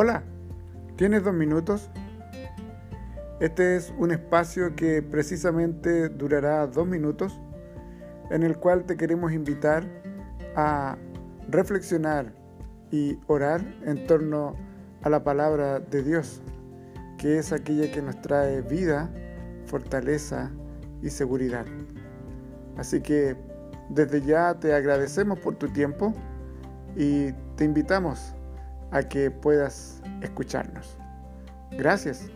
Hola, ¿tienes dos minutos? Este es un espacio que precisamente durará dos minutos, en el cual te queremos invitar a reflexionar y orar en torno a la palabra de Dios, que es aquella que nos trae vida, fortaleza y seguridad. Así que desde ya te agradecemos por tu tiempo y te invitamos a que puedas escucharnos. Gracias.